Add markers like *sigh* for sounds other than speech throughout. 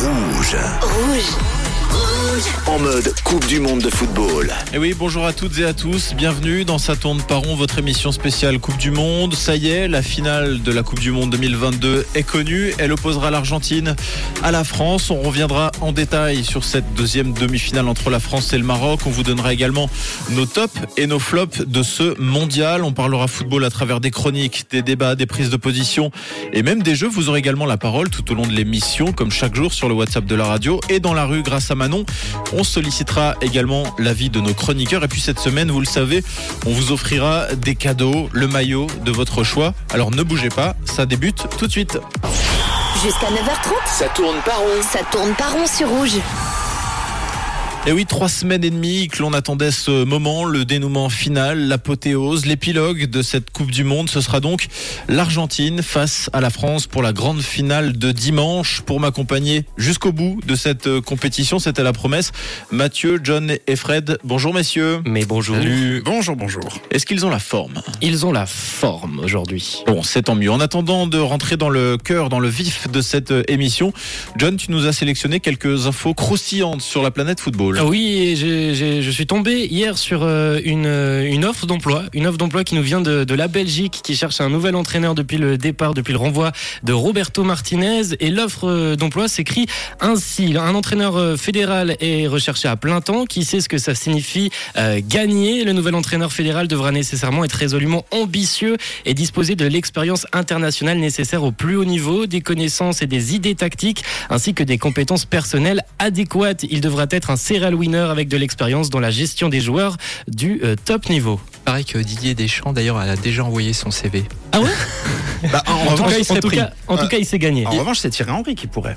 Rouge. Rouge. En mode Coupe du Monde de football. Et oui, bonjour à toutes et à tous. Bienvenue dans Ça tourne par rond, votre émission spéciale Coupe du Monde. Ça y est, la finale de la Coupe du Monde 2022 est connue. Elle opposera l'Argentine à la France. On reviendra en détail sur cette deuxième demi-finale entre la France et le Maroc. On vous donnera également nos tops et nos flops de ce mondial. On parlera football à travers des chroniques, des débats, des prises de position et même des jeux. Vous aurez également la parole tout au long de l'émission, comme chaque jour sur le WhatsApp de la radio et dans la rue grâce à Manon. On sollicitera également l'avis de nos chroniqueurs. Et puis cette semaine, vous le savez, on vous offrira des cadeaux, le maillot de votre choix. Alors ne bougez pas, ça débute tout de suite. Jusqu'à 9h30. Ça tourne par rond. Ça tourne par rond sur rouge. Et oui, trois semaines et demie que l'on attendait ce moment, le dénouement final, l'apothéose, l'épilogue de cette Coupe du Monde. Ce sera donc l'Argentine face à la France pour la grande finale de dimanche. Pour m'accompagner jusqu'au bout de cette euh, compétition, c'était la promesse. Mathieu, John et Fred, bonjour messieurs. Mais bonjour. Salut. Bonjour, bonjour. Est-ce qu'ils ont la forme? Ils ont la forme aujourd'hui. Bon, c'est tant mieux. En attendant de rentrer dans le cœur, dans le vif de cette euh, émission, John, tu nous as sélectionné quelques infos croustillantes sur la planète football. Ah oui, je suis tombé hier sur euh, une, euh, une offre d'emploi, une offre d'emploi qui nous vient de, de, la Belgique, qui cherche un nouvel entraîneur depuis le départ, depuis le renvoi de Roberto Martinez. Et l'offre euh, d'emploi s'écrit ainsi un entraîneur fédéral est recherché à plein temps. Qui sait ce que ça signifie euh, gagner? Le nouvel entraîneur fédéral devra nécessairement être résolument ambitieux et disposer de l'expérience internationale nécessaire au plus haut niveau, des connaissances et des idées tactiques, ainsi que des compétences personnelles adéquates. Il devra être un winner avec de l'expérience dans la gestion des joueurs du euh, top niveau. Pareil que Didier Deschamps d'ailleurs a déjà envoyé son CV. Ah ouais *laughs* bah, en, en, revanche, tout cas, en, tout cas, en tout cas, il s'est gagné. En revanche, c'est Thierry Henry qui pourrait.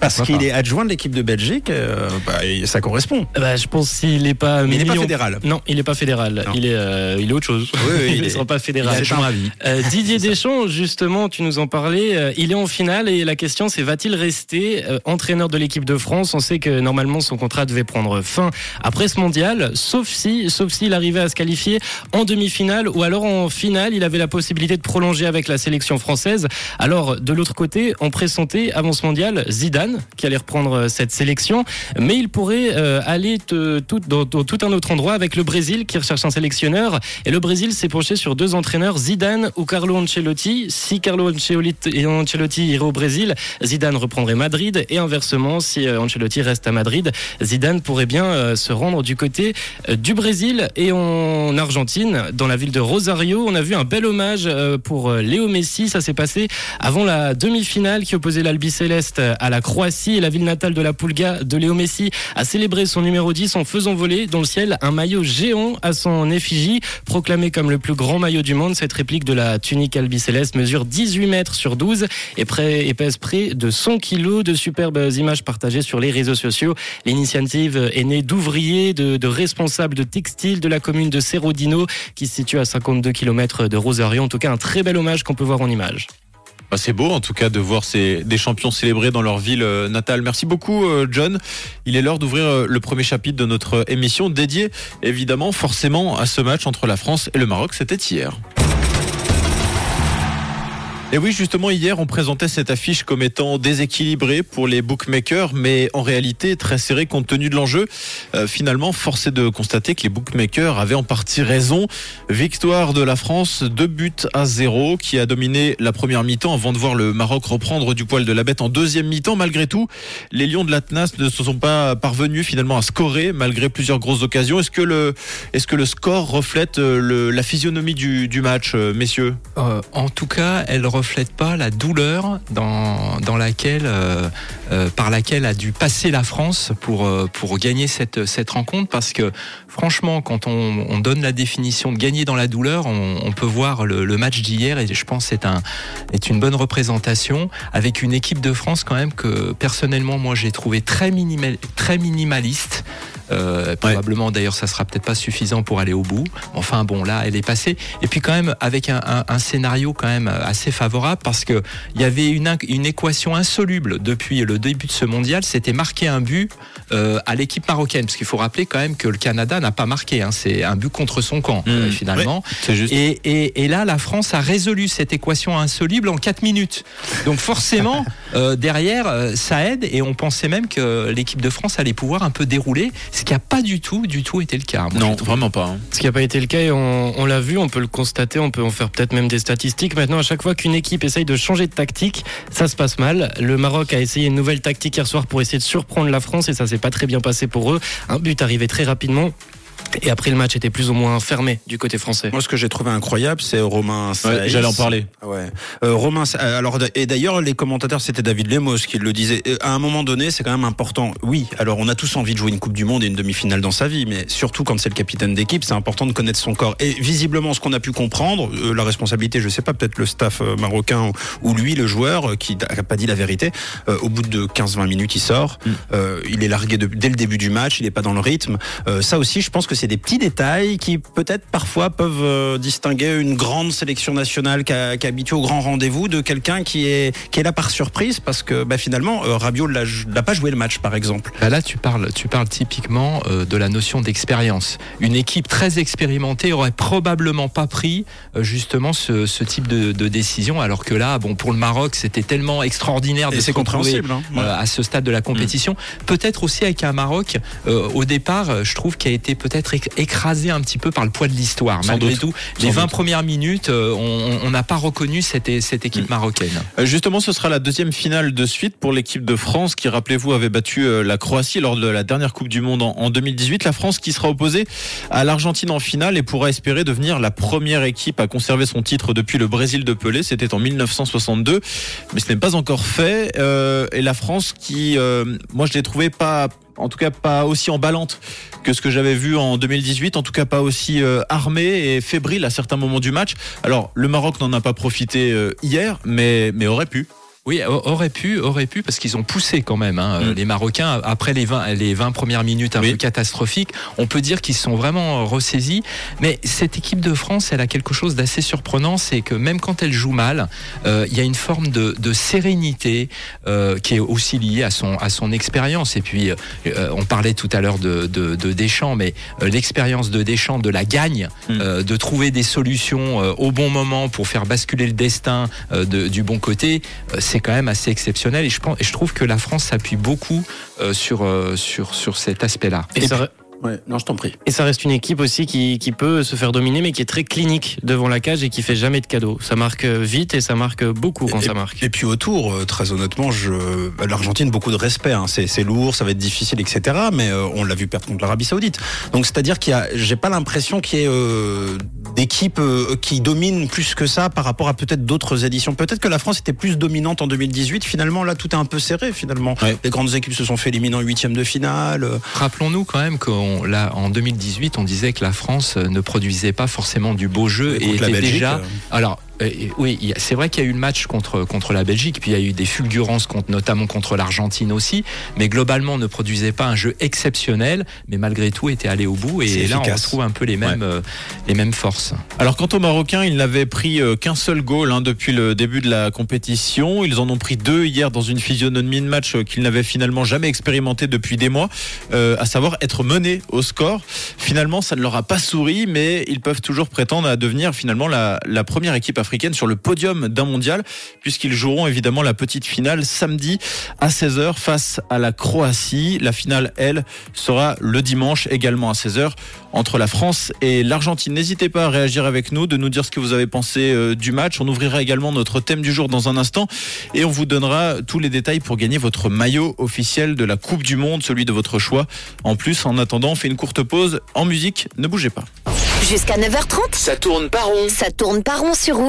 Parce qu'il est adjoint de l'équipe de Belgique, euh, bah, ça correspond. Bah, je pense qu'il n'est pas. Mais il n'est pas fédéral. Non, il n'est pas fédéral. Il est, euh, il est autre chose. Oui, oui, il *laughs* ne sera pas fédéral. C'est un avis. Euh, Didier Deschamps, justement, tu nous en parlais. Euh, il est en finale et la question, c'est va-t-il rester euh, entraîneur de l'équipe de France? On sait que normalement son contrat devait prendre fin après ce mondial, sauf si, sauf s'il arrivait à se qualifier en demi-finale ou alors en finale, il avait la possibilité de prolonger avec la sélection française. Alors de l'autre côté, on pressentait avant ce mondial Zidane qui allait reprendre cette sélection, mais il pourrait euh, aller tout, dans, tout un autre endroit avec le Brésil qui recherche un sélectionneur. Et le Brésil s'est penché sur deux entraîneurs, Zidane ou Carlo Ancelotti. Si Carlo Ancelotti irait au Brésil, Zidane reprendrait Madrid. Et inversement, si euh, Ancelotti reste à Madrid, Zidane pourrait bien euh, se rendre du côté euh, du Brésil. Et en Argentine, dans la ville de Rosario, on a vu un bel hommage euh, pour Léo Messi. Ça s'est passé avant la demi-finale qui opposait l'Albi Céleste à la Croatie. La ville natale de la Pulga de Léo Messi a célébré son numéro 10 en faisant voler dans le ciel un maillot géant à son effigie, proclamé comme le plus grand maillot du monde. Cette réplique de la tunique albicéleste mesure 18 mètres sur 12 et, près, pèse près de 100 kilos de superbes images partagées sur les réseaux sociaux. L'initiative est née d'ouvriers, de, responsables de textiles de la commune de Cerrodino qui se situe à 52 km de Rosario. En tout cas, un très bel hommage qu'on peut voir en image. Ah, c'est beau en tout cas de voir ces, des champions célébrés dans leur ville euh, natale. Merci beaucoup euh, John. Il est l'heure d'ouvrir euh, le premier chapitre de notre émission dédiée évidemment forcément à ce match entre la France et le Maroc. C'était hier. Et oui, justement, hier, on présentait cette affiche comme étant déséquilibrée pour les bookmakers, mais en réalité très serrée compte tenu de l'enjeu. Euh, finalement, force est de constater que les bookmakers avaient en partie raison. Victoire de la France, deux buts à zéro, qui a dominé la première mi-temps avant de voir le Maroc reprendre du poil de la bête en deuxième mi-temps. Malgré tout, les Lions de l'Atnas ne se sont pas parvenus finalement à scorer malgré plusieurs grosses occasions. Est-ce que le, est-ce que le score reflète euh, la physionomie du, match, euh, messieurs? En tout cas, elle pas la douleur dans, dans laquelle, euh, euh, par laquelle a dû passer la France pour, euh, pour gagner cette, cette rencontre. Parce que franchement, quand on, on donne la définition de gagner dans la douleur, on, peut voir le, match d'hier et je pense c'est un est une bonne représentation avec une équipe de France quand même que personnellement moi j'ai trouvé très minimal, très minimaliste. Euh, probablement ouais. d'ailleurs ça sera peut-être pas suffisant pour aller au bout. Enfin bon là elle est passée et puis quand même avec un, un, un scénario quand même assez favorable parce que il y avait une, une équation insoluble depuis le début de ce mondial, c'était marquer un but euh, à l'équipe marocaine, parce qu'il faut rappeler quand même que le Canada n'a pas marqué, hein, c'est un but contre son camp Mmh. euh, finalement. C'est juste. Et, et- et là, la France a résolu cette équation insoluble en 4 minutes. Donc forcément, *laughs* euh, derrière, euh, ça aide et on pensait même que l'équipe de France allait pouvoir un peu dérouler, ce qui n'a pas du tout, du tout été le cas. moi, Non, vraiment pas. hein. Ce qui n'a pas été le cas, et on, on l'a vu, on peut le constater, on peut en faire peut-être même des statistiques. Maintenant, à chaque fois qu'une équipe essaye de changer de tactique, ça se passe mal. Le Maroc a essayé une nouvelle tactique hier soir pour essayer de surprendre la France et ça s'est pas très bien passé pour eux. Un but arrivé très rapidement. Et après, le match était plus ou moins fermé du côté français. Moi, ce que j'ai trouvé incroyable, c'est Romain Ouais, Saïs. J'allais en parler. Ouais. Euh, Romain, euh, alors et d'ailleurs les commentateurs c'était David Lemos qui le disait. Euh, À un moment donné, c'est quand même important. Oui, alors on a tous envie de jouer une Coupe du Monde et une demi-finale dans sa vie, mais surtout quand c'est le capitaine d'équipe, c'est important de connaître son corps. Et visiblement, ce qu'on a pu comprendre, euh, la responsabilité, je sais pas, peut-être le staff euh, marocain ou, ou lui, le joueur, qui n'a pas dit la vérité. euh, au bout de 15-20 minutes, il sort. Mm. Euh, il est largué de- dès le début du match. Il est pas dans le rythme. Euh, ça aussi, je pense que c'est des petits détails qui peut-être parfois peuvent euh, distinguer une grande sélection nationale qui, a- qui habituée au grand rendez-vous de quelqu'un qui est qui est là par surprise parce que bah, finalement euh, Rabiot l'a pas joué le match par exemple. Bah là, tu parles, tu parles typiquement euh, de la notion d'expérience. Une équipe très expérimentée aurait probablement pas pris justement ce, ce type de, de décision, alors que là, bon, pour le Maroc, c'était tellement extraordinaire de Et se retrouver. Hein. Ouais. à ce stade de la compétition. Peut-être aussi avec un Maroc, euh, au départ, je trouve qui a été peut-être éc- écrasé un petit peu par le poids de l'histoire. Malgré doute. tout, Sans les 20 doute. premières minutes, euh, on n'a pas reconnu cette, cette équipe marocaine. Euh, Justement, ce sera la deuxième finale de suite pour l'équipe de France qui, rappelez-vous, avait battu euh, la Croatie lors de la dernière Coupe du Monde en, en 2018. La France qui sera opposée à l'Argentine en finale et pourra espérer devenir la première équipe à conserver son titre depuis le Brésil de Pelé. C'était en 1962, mais ce n'est pas encore fait. Euh, et la France qui, euh, moi, je l'ai trouvé pas en tout cas pas aussi emballante que ce que j'avais vu en 2018, en tout cas pas aussi euh, armée et fébrile à certains moments du match. Alors le Maroc n'en a pas profité euh, hier, mais, mais aurait pu. Oui, aurait pu, aurait pu, parce qu'ils ont poussé quand même. hein, euh, Mm. Les Marocains, après les 20, les 20 premières minutes un Oui. peu catastrophiques, on peut dire qu'ils sont vraiment euh, ressaisis. Mais cette équipe de France, elle a quelque chose d'assez surprenant, c'est que même quand elle joue mal, euh, il y a une forme de, de sérénité euh, qui est aussi liée à son, à son expérience. Et puis, euh, on parlait tout à l'heure de, de, de Deschamps, mais euh, l'expérience de Deschamps, de la gagne, Mm. euh, de trouver des solutions euh, au bon moment pour faire basculer le destin euh, de- du bon côté, euh, c'est quand même assez exceptionnel. Et je, pense, et je trouve que la France s'appuie beaucoup euh, sur, euh, sur, sur cet aspect-là. Et, Et ça, Ouais, non, je t'en prie. et ça reste une équipe aussi qui, qui peut se faire dominer, mais qui est très clinique devant la cage et qui fait jamais de cadeaux. Ça marque vite et ça marque beaucoup quand Et- ça marque. Et puis autour, euh, très honnêtement, je bah, l'Argentine beaucoup de respect. Hein. C'est lourd, ça va être difficile, etc. Mais euh, on l'a vu perdre contre l'Arabie Saoudite. Donc c'est-à-dire qu'il y a, j'ai pas l'impression qu'il y ait euh, d'équipes euh, qui dominent plus que ça par rapport à peut-être d'autres éditions. Peut-être que la France était plus dominante en 2018. Finalement, là, tout est un peu serré. Finalement, Ouais. les grandes équipes se sont fait éliminer en huitième de finale. Rappelons-nous quand même qu'en 2018, on disait que la France euh, ne produisait pas forcément du beau jeu et était Belgique, déjà Alors, euh, oui, y a- c'est vrai qu'il y a eu le match contre, contre la Belgique, puis il y a eu des fulgurances, contre, notamment contre l'Argentine aussi, mais globalement, on ne produisait pas un jeu exceptionnel, mais malgré tout, était allé au bout, et là, on retrouve un peu les mêmes, euh, les mêmes forces. Alors quant aux Marocains, ils n'avaient pris euh, qu'un seul goal hein, depuis le début de la compétition. Ils en ont pris deux hier dans une physionomie de match euh, qu'ils n'avaient finalement jamais expérimenté depuis des mois, euh, à savoir être menés au score. Finalement, ça ne leur a pas souri, mais ils peuvent toujours prétendre à devenir finalement la, la première équipe africaine sur le podium d'un mondial, puisqu'ils joueront évidemment la petite finale samedi à 16h face à la Croatie. La finale, elle, sera le dimanche également à 16h entre la France et l'Argentine. N'hésitez pas à réagir avec nous, de nous dire ce que vous avez pensé euh, du match. On ouvrira également notre thème du jour dans un instant et on vous donnera tous les détails pour gagner votre maillot officiel de la Coupe du Monde, celui de votre choix. En plus, en attendant, on fait une courte pause en musique. Ne bougez pas. Jusqu'à 9h30, Ça tourne pas rond. ça tourne pas rond sur.